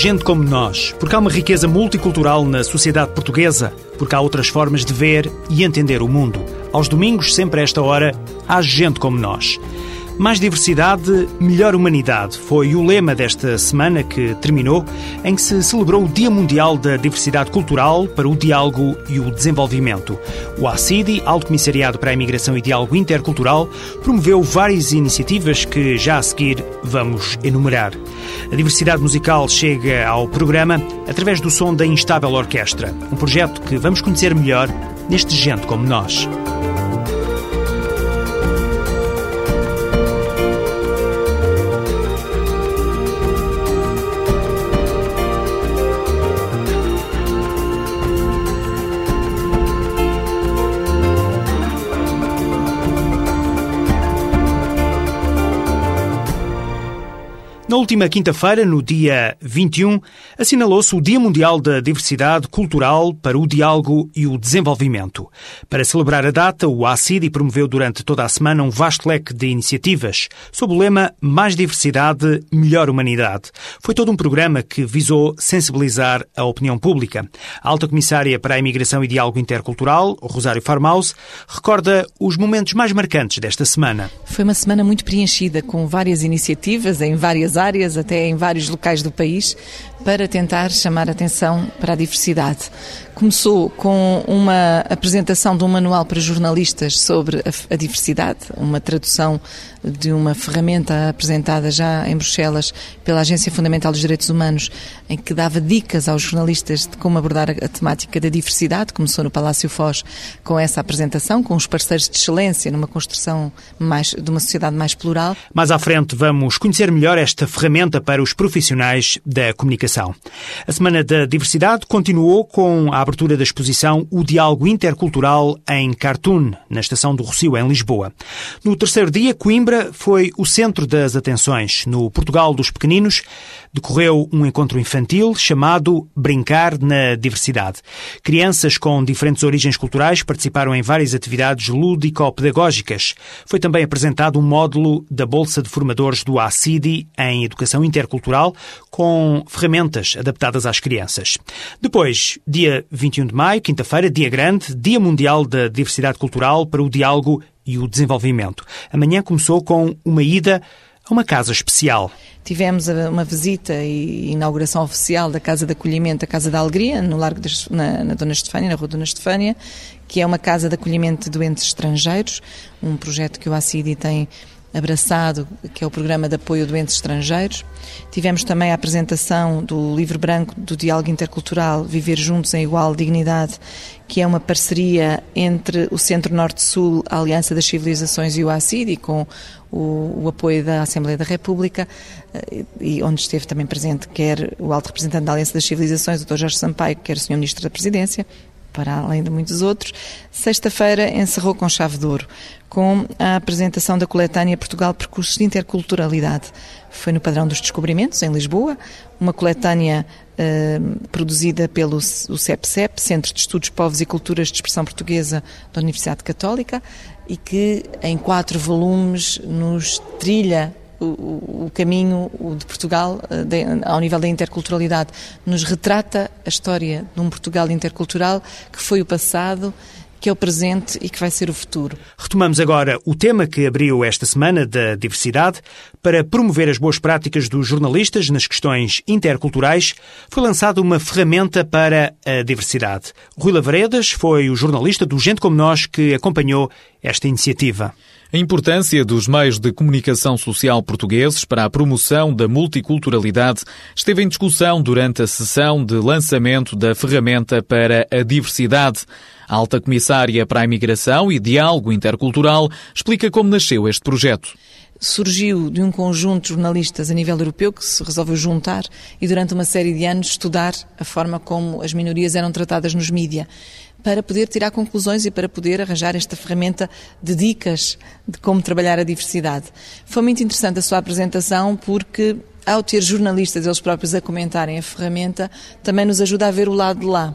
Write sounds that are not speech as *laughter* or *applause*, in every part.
gente como nós, porque há uma riqueza multicultural na sociedade portuguesa, porque há outras formas de ver e entender o mundo. Aos domingos, sempre a esta hora, há gente como nós. Mais diversidade, melhor humanidade foi o lema desta semana que terminou, em que se celebrou o Dia Mundial da Diversidade Cultural para o Diálogo e o Desenvolvimento. O ACIDI, Alto Comissariado para a Imigração e Diálogo Intercultural, promoveu várias iniciativas que já a seguir vamos enumerar. A diversidade musical chega ao programa através do som da Instável Orquestra, um projeto que vamos conhecer melhor neste Gente Como Nós. Última quinta-feira, no dia 21, assinalou-se o Dia Mundial da Diversidade Cultural para o Diálogo e o Desenvolvimento. Para celebrar a data, o ACIDI promoveu durante toda a semana um vasto leque de iniciativas sob o lema Mais Diversidade, Melhor Humanidade. Foi todo um programa que visou sensibilizar a opinião pública. A Alta Comissária para a Imigração e Diálogo Intercultural, Rosário Farmaus, recorda os momentos mais marcantes desta semana. Foi uma semana muito preenchida, com várias iniciativas em várias áreas, até em vários locais do país, para tentar chamar atenção para a diversidade. Começou com uma apresentação de um manual para jornalistas sobre a, diversidade, uma tradução de uma ferramenta apresentada já em Bruxelas pela Agência Fundamental dos Direitos Humanos, em que dava dicas aos jornalistas de como abordar a temática da diversidade. Começou no Palácio Foz com essa apresentação, com os parceiros de excelência numa construção mais, de uma sociedade mais plural. Mais à frente vamos conhecer melhor esta ferramenta para os profissionais da comunicação. A Semana da Diversidade continuou com a abertura da exposição O Diálogo Intercultural em Cartoon, na Estação do Rocio, em Lisboa. No terceiro dia, Coimbra foi o centro das atenções. No Portugal dos Pequeninos, decorreu um encontro infantil chamado Brincar na Diversidade. Crianças com diferentes origens culturais participaram em várias atividades lúdico-pedagógicas. Foi também apresentado um módulo da Bolsa de Formadores do ACIDI em Educação Intercultural, com ferramentas adaptadas às crianças. Depois, dia 21 de maio, quinta-feira, dia grande, Dia Mundial da Diversidade Cultural para o Diálogo e o Desenvolvimento. Amanhã começou com uma ida a uma casa especial. Tivemos uma visita e inauguração oficial da Casa de Acolhimento, a Casa da Alegria, no Largo de, na, na Dona Estefânia, na Rua Dona Estefânia, que é uma casa de acolhimento de doentes estrangeiros, um projeto que o ACIDI tem abraçado, que é o programa de apoio a doentes estrangeiros. Tivemos também a apresentação do livro branco do Diálogo Intercultural Viver Juntos em Igual Dignidade, que é uma parceria entre o Centro Norte-Sul, a Aliança das Civilizações e o ACID, com o, o, apoio da Assembleia da República, eh, e onde esteve também presente quer o alto representante da Aliança das Civilizações, o Dr. Jorge Sampaio, quer o Sr. Ministro da Presidência, para além de muitos outros. Sexta-feira encerrou com chave de ouro, com a apresentação da coletânea Portugal Percursos de Interculturalidade. Foi no Padrão dos Descobrimentos, em Lisboa, uma coletânea eh, produzida pelo o CEPCEP, Centro de Estudos Povos e Culturas de Expressão Portuguesa da Universidade Católica, e que em quatro volumes nos trilha o, o, caminho de Portugal eh, de, ao nível da interculturalidade. Nos retrata a história de um Portugal intercultural que foi o passado que é o presente e que vai ser o futuro. Retomamos agora o tema que abriu esta semana da diversidade. Para promover as boas práticas dos jornalistas nas questões interculturais, foi lançada uma ferramenta para a diversidade. Rui Lavaredas foi o jornalista do Gente Como Nós que acompanhou esta iniciativa. A importância dos meios de comunicação social portugueses para a promoção da multiculturalidade esteve em discussão durante a sessão de lançamento da ferramenta para a diversidade. A alta comissária para a imigração e diálogo intercultural explica como nasceu este projeto surgiu de um conjunto de jornalistas a nível europeu que se resolveu juntar e durante uma série de anos estudar a forma como as minorias eram tratadas nos mídia para poder tirar conclusões e para poder arranjar esta ferramenta de dicas de como trabalhar a diversidade. Foi muito interessante a sua apresentação porque ao ter jornalistas eles próprios a comentarem a ferramenta, também nos ajuda a ver o lado de lá.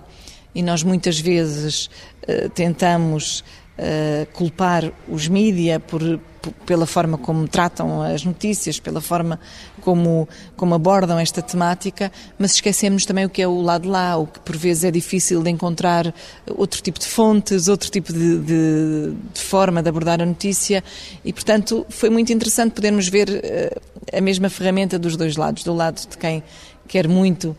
E nós muitas vezes uh, tentamos uh, culpar os mídia por, pela forma como tratam as notícias, pela forma como, como abordam esta temática, mas esquecemos também o que é o lado lá, o que por vezes é difícil de encontrar outro tipo de fontes, outro tipo de, de, de forma de abordar a notícia e, portanto, foi muito interessante podermos ver uh, a mesma ferramenta dos dois lados, do lado de quem quer muito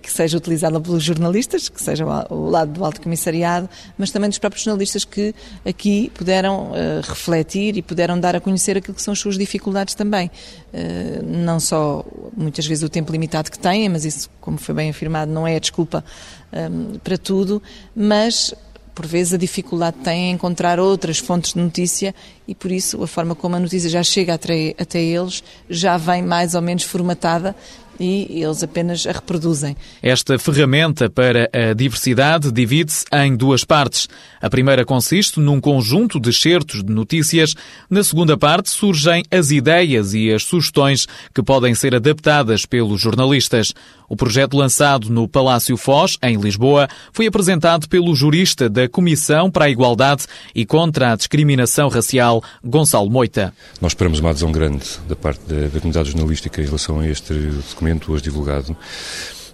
que seja utilizada pelos jornalistas, que seja o lado do Alto Comissariado, mas também dos próprios jornalistas que aqui puderam uh, refletir e puderam dar a conhecer aquilo que são as suas dificuldades também. Uh, não só, muitas vezes, o tempo limitado que têm, mas isso, como foi bem afirmado, não é a desculpa um, para tudo, mas por vezes a dificuldade tem em encontrar outras fontes de notícia e por isso a forma como a notícia já chega até, até eles já vem mais ou menos formatada e eles apenas a reproduzem. Esta ferramenta para a diversidade divide-se em duas partes. A primeira consiste num conjunto de certos de notícias. Na segunda parte surgem as ideias e as sugestões que podem ser adaptadas pelos jornalistas. O projeto lançado no Palácio Foz, em Lisboa, foi apresentado pelo jurista da Comissão para a Igualdade e contra a Discriminação Racial, Gonçalo Moita. Nós esperamos uma adesão grande da parte da, da comunidade jornalística em relação a este documento hoje divulgado,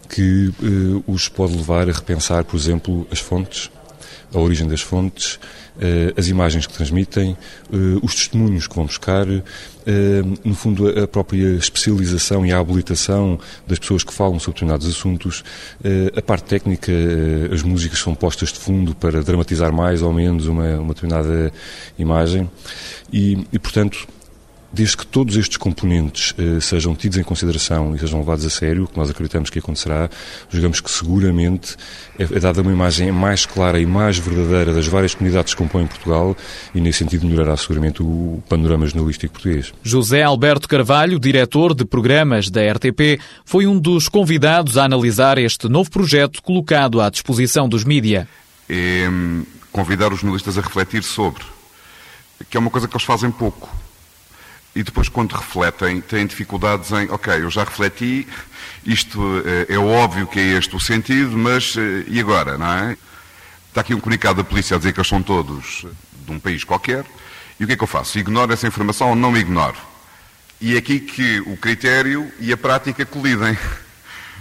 que eh, os pode levar a repensar, por exemplo, as fontes, a origem das fontes, eh, as imagens que transmitem, eh, os testemunhos que vão buscar, no fundo, a própria especialização e a habilitação das pessoas que falam sobre determinados assuntos, a parte técnica, as músicas são postas de fundo para dramatizar mais ou menos uma, uma determinada imagem e, e portanto, desde que todos estes componentes eh, sejam tidos em consideração e sejam levados a sério, o que nós acreditamos que acontecerá, julgamos que seguramente é, é dada uma imagem mais clara e mais verdadeira das várias comunidades que compõem Portugal e, nesse sentido, melhorará seguramente o panorama jornalístico português. José Alberto Carvalho, diretor de programas da RTP, foi um dos convidados a analisar este novo projeto colocado à disposição dos mídia. É convidar os jornalistas a refletir sobre, que é uma coisa que eles fazem pouco e depois, quando refletem, têm dificuldades em, ok, eu já refleti, isto é, é óbvio que é este o sentido, mas eh, e agora, não é? Está aqui um comunicado da polícia a dizer que eles são todos de um país qualquer, e o que é que eu faço? Ignoro essa informação ou não ignoro? E é aqui que o critério e a prática colidem. *laughs*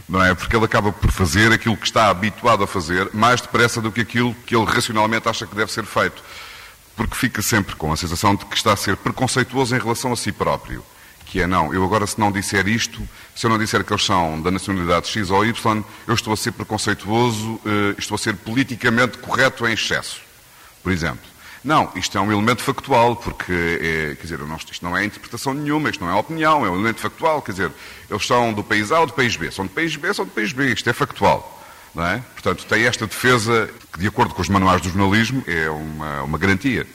Não é? Porque ele acaba por fazer aquilo que está habituado a fazer mais depressa do que aquilo que ele racionalmente acha que deve ser feito porque fica sempre com a sensação de que está a ser preconceituoso em relação a si próprio. Que é, não, eu agora se não disser isto, se eu não disser que eles são da nacionalidade X ou Y, eu estou a ser preconceituoso, uh, estou a ser politicamente correto em excesso, por exemplo. Não, isto é um elemento factual, porque, é, quer dizer, não, isto não é interpretação nenhuma, isto não é opinião, é um elemento factual, quer dizer, eles são do país A ou do país B, são do país B, são do país B, isto é factual. É? Portanto, tem esta defesa que, de acordo com os manuais do jornalismo, é uma, uma garantia.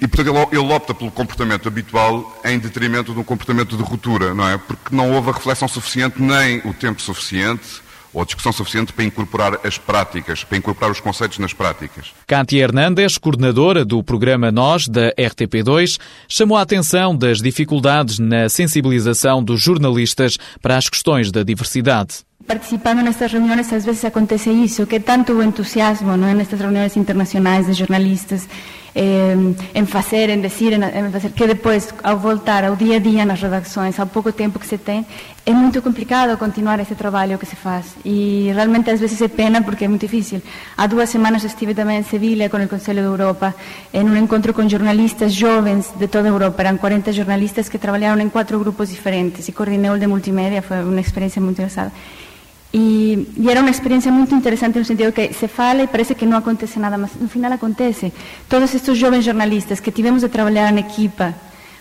E, portanto, ele, opta pelo comportamento habitual em detrimento de um comportamento de ruptura, não é? Porque não houve a reflexão suficiente, nem o tempo suficiente, ou a discussão suficiente para incorporar as práticas, para incorporar os conceitos nas práticas. Kátia Hernandes, coordenadora do programa Nós, da RTP2, chamou a atenção das dificuldades na sensibilização dos jornalistas para as questões da diversidade. Participando nestas reuniões, às vezes acontece isso, que tanto o entusiasmo não, nestas reuniões internacionais de jornalistas eh, em fazer, em dizer, em fazer, que depois, ao voltar ao dia a dia nas redações, ao pouco tempo que se tem, é muito complicado continuar esse trabalho que se faz. E realmente às vezes é pena porque é muito difícil. Há duas semanas estive também em Sevilha com o Conselho da Europa, em um encontro com jornalistas jovens de toda a Europa. Eram 40 jornalistas que trabalharam em quatro grupos diferentes e coordenei o de multimédia, foi uma experiência muito engraçada. E, e, era uma experiência muito interessante no sentido que se fala e parece que não acontece nada, mas no final acontece. Todos estes jovens jornalistas que tivemos de trabalhar em equipa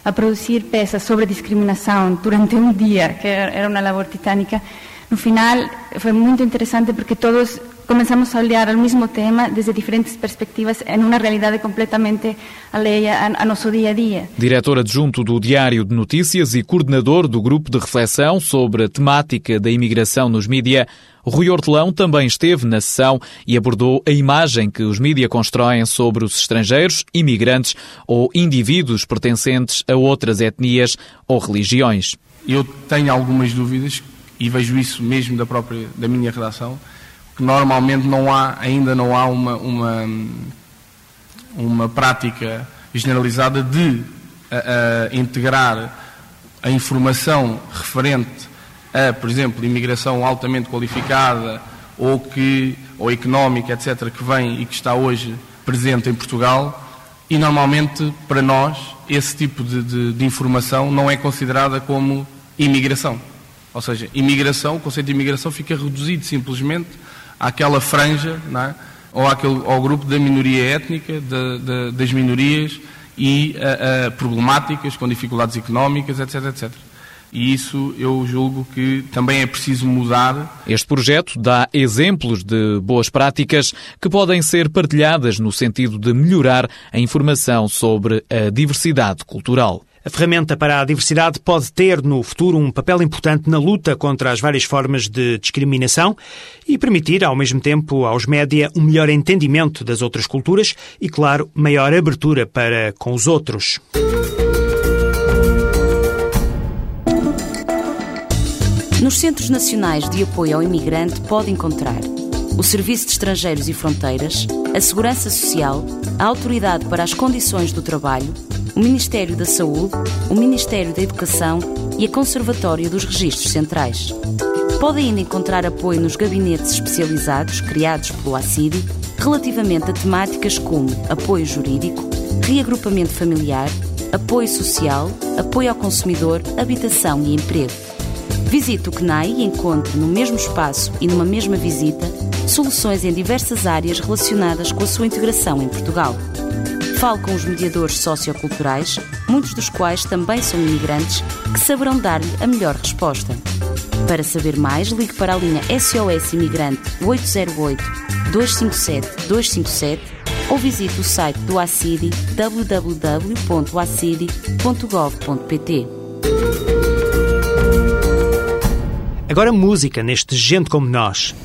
a produzir peças sobre discriminação durante um dia, que era uma labor titânica, no final foi muito interessante porque todos começamos a olhar o mesmo tema desde diferentes perspectivas em uma realidade completamente alheia a, nosso dia a dia. Diretor adjunto do Diário de Notícias e coordenador do grupo de reflexão sobre a temática da imigração nos mídia, Rui Hortelão também esteve na sessão e abordou a imagem que os mídia constroem sobre os estrangeiros, imigrantes ou indivíduos pertencentes a outras etnias ou religiões. Eu tenho algumas dúvidas e vejo isso mesmo da própria da minha redação normalmente não há, ainda não há uma, uma uma prática generalizada de integrar a informação referente a, por exemplo, imigração altamente qualificada ou, que, ou económica, etc., que vem e que está hoje presente em Portugal, e normalmente, para nós, esse tipo de, de, de informação não é considerada como imigração. Ou seja, imigração, o conceito de imigração fica reduzido simplesmente àquela franja, é? ou àquele, ao grupo da minoria étnica, de, de, das minorias e a, a problemáticas com dificuldades económicas, etc, etc. E isso eu julgo que também é preciso mudar. Este projeto dá exemplos de boas práticas que podem ser partilhadas no sentido de melhorar a informação sobre a diversidade cultural. A ferramenta para a diversidade pode ter no futuro um papel importante na luta contra as várias formas de discriminação e permitir, ao mesmo tempo, aos média um melhor entendimento das outras culturas e, claro, maior abertura para com os outros. Nos Centros Nacionais de Apoio ao Imigrante pode encontrar o Serviço de Estrangeiros e Fronteiras, a Segurança Social, a Autoridade para as Condições do Trabalho, o Ministério da Saúde, o Ministério da Educação e a Conservatória dos Registros Centrais. Pode ainda encontrar apoio nos gabinetes especializados criados pelo ACIDI relativamente a temáticas como apoio jurídico, reagrupamento familiar, apoio social, apoio ao consumidor, habitação e emprego. Visite o CNAI e encontre no mesmo espaço e numa mesma visita soluções em diversas áreas relacionadas com a sua integração em Portugal. Fale com os mediadores socioculturais, muitos dos quais também são imigrantes, que saberão dar-lhe a melhor resposta. Para saber mais, ligue para a linha SOS Imigrante 808 257 257 ou visite o site do ACIDI www.acidi.gov.pt. Agora música neste Gente Como Nós.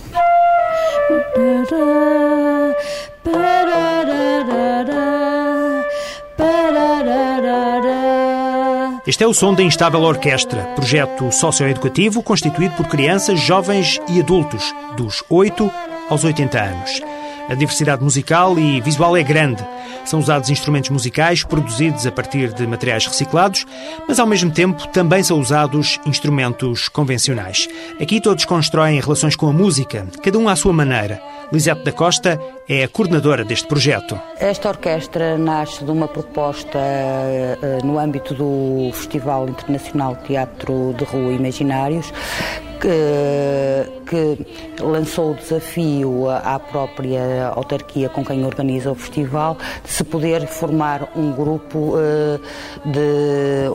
Este é o som da Instável Orquestra, projeto socioeducativo constituído por crianças, jovens e adultos, dos 8 aos 80 anos. A diversidade musical e visual é grande. São usados instrumentos musicais produzidos a partir de materiais reciclados, mas ao mesmo tempo também são usados instrumentos convencionais. Aqui todos constroem relações com a música, cada um à sua maneira. Lisete da Costa é a coordenadora deste projeto. Esta orquestra nasce de uma proposta uh, no âmbito do Festival Internacional de Teatro de Rua Imaginários, que, que, lançou o desafio à própria autarquia com quem organiza o festival de se poder formar um grupo uh, de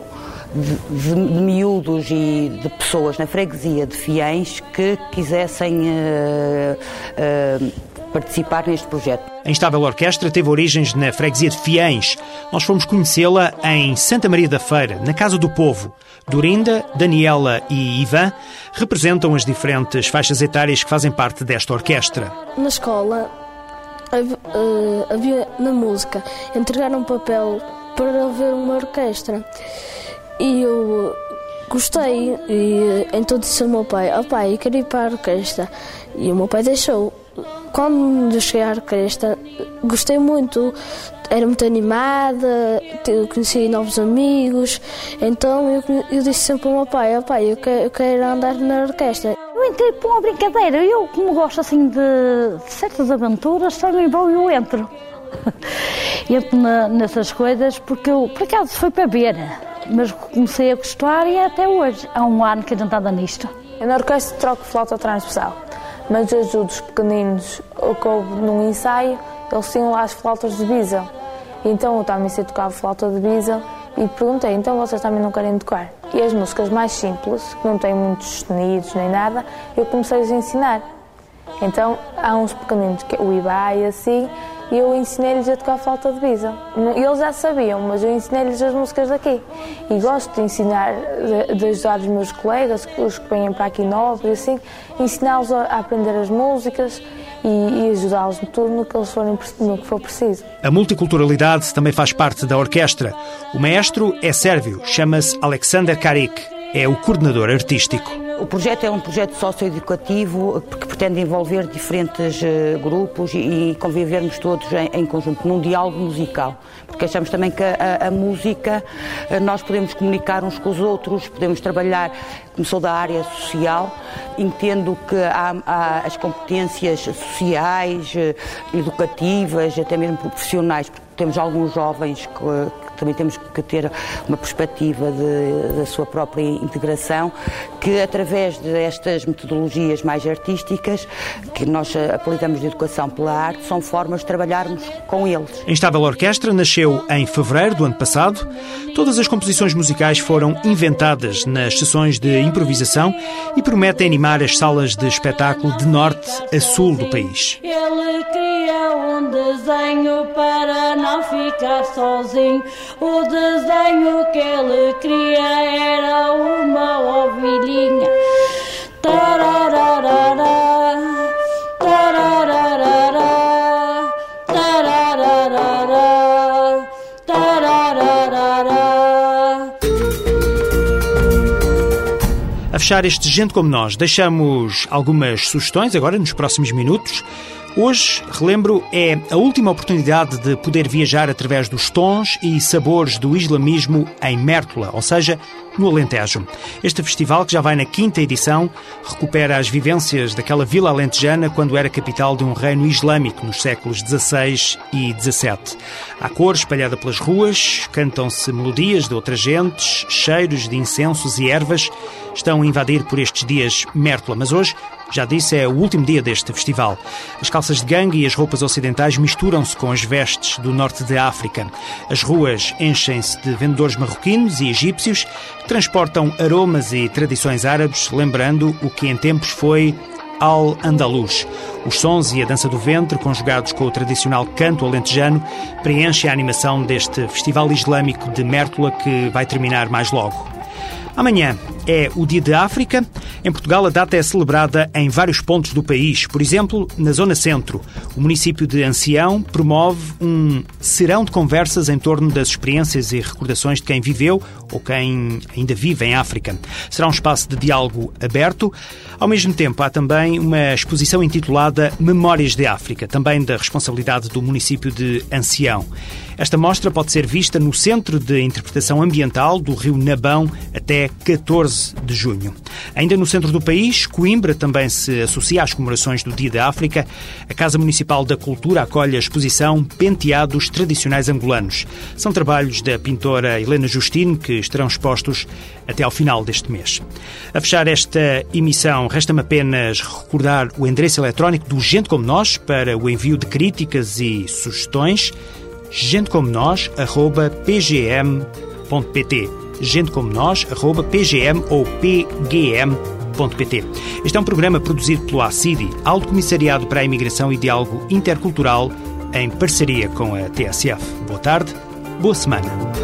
de, de, miúdos e de pessoas na freguesia de Fiães que quisessem uh, uh, participar neste projeto. A Instável Orquestra teve origens na freguesia de Fiães. Nós fomos conhecê-la em Santa Maria da Feira, na Casa do Povo. Dorinda, Daniela e Ivan representam as diferentes faixas etárias que fazem parte desta orquestra. Na escola havia na música entregar um papel para ver uma orquestra e eu gostei e então disse ao meu pai, oh pai, eu quero ir para a orquestra e o meu pai deixou quando cheguei à orquestra, gostei muito. Era muito animada, conheci novos amigos. Então eu, eu disse sempre ao meu pai: oh, pai, eu quero, eu quero andar na orquestra. Eu entrei por uma brincadeira. Eu, como gosto assim de, certas aventuras, também vou e eu entro. *laughs* entro na, nessas coisas porque eu, por acaso, foi para ver. Mas comecei a gostar e é até hoje. Há um ano que a gente anda nisto. Eu na orquestra troco flauta transversal mas ajudo os pequeninos, o que houve num ensaio, eles tinham lá as flautas de bisel. Então eu também sei tocar flauta de bisel e perguntei, então vocês também não querem tocar? E as músicas mais simples, que não têm muitos sonidos nem nada, eu comecei-lhes a ensinar. Então há uns pequeninos, que o Ibai assim, e eu ensinei-lhes a tocar flauta de bisa. Eles já sabiam, mas eu ensinei-lhes as músicas daqui. E gosto de ensinar, de, ajudar os meus colegas, os que vêm para aqui novos e assim, ensiná-los a, aprender as músicas e, e ajudá-los tudo no que, eles forem, no que for preciso. A multiculturalidade também faz parte da orquestra. O maestro é sérvio, chama-se Alexander Karik, é o coordenador artístico. O projeto é um projeto socioeducativo que pretende envolver diferentes eh, grupos e convivermos todos em, conjunto, num diálogo musical. Porque achamos também que a, a música, eh, nós podemos comunicar uns com os outros, podemos trabalhar, começou da área social, entendo que há, há as competências sociais, eh, educativas, até mesmo profissionais, temos alguns jovens que, também temos que ter uma perspectiva de, da sua própria integração, que através destas metodologias mais artísticas, que nós apelidamos de educação pela arte, são formas de trabalharmos com eles. A Instável Orquestra nasceu em fevereiro do ano passado. Todas as composições musicais foram inventadas nas sessões de improvisação e prometem animar as salas de espetáculo de norte a sul do país. Ele cria um desenho para ficar sozinho. O desenho que ele queria era uma ovelhinha. Tarararara, tarararara, tarararara, tarararara. A fechar este Gente Como Nós, deixamos algumas sugestões agora nos próximos minutos. Hoje, relembro, é a última oportunidade de poder viajar através dos tons e sabores do islamismo em Mértola, ou seja, no Alentejo. Este festival, que já vai na quinta edição, recupera as vivências daquela vila alentejana quando era capital de um reino islâmico nos séculos XVI e XVII. Há cor espalhada pelas ruas, cantam-se melodias de outras gentes, cheiros de incensos e ervas estão a invadir por estes dias Mértola, mas hoje já disse, é o último dia deste festival. As calças de gangue e as roupas ocidentais misturam-se com as vestes do norte da África. As ruas enchem-se de vendedores marroquinos e egípcios que transportam aromas e tradições árabes, lembrando o que em tempos foi Al-Andalus. Os sons e a dança do ventre, conjugados com o tradicional canto alentejano, preenchem a animação deste festival islâmico de Mértola que vai terminar mais logo. Amanhã é o Dia de África. Em Portugal, a data é celebrada em vários pontos do país. Por exemplo, na Zona Centro, o município de Ancião promove um serão de conversas em torno das experiências e recordações de quem viveu ou quem ainda vive em África. Será um espaço de diálogo aberto. Ao mesmo tempo, há também uma exposição intitulada Memórias de África, também da responsabilidade do município de Ancião. Esta mostra pode ser vista no Centro de Interpretação Ambiental do Rio Nabão até 14 de junho. Ainda no centro do país, Coimbra também se associa às comemorações do Dia da África. A Casa Municipal da Cultura acolhe a exposição Penteados Tradicionais Angolanos. São trabalhos da pintora Helena Justino que estarão expostos até ao final deste mês. A fechar esta emissão, resta-me apenas recordar o endereço eletrónico do Gente Como Nós para o envio de críticas e sugestões gentecomonós.pgm.pt gentecomonós.pgm ou pgm.pt Este é um programa produzido pelo ACIDI, Alto Comissariado para a Imigração e Diálogo Intercultural, em parceria com a TSF. Boa tarde, boa semana.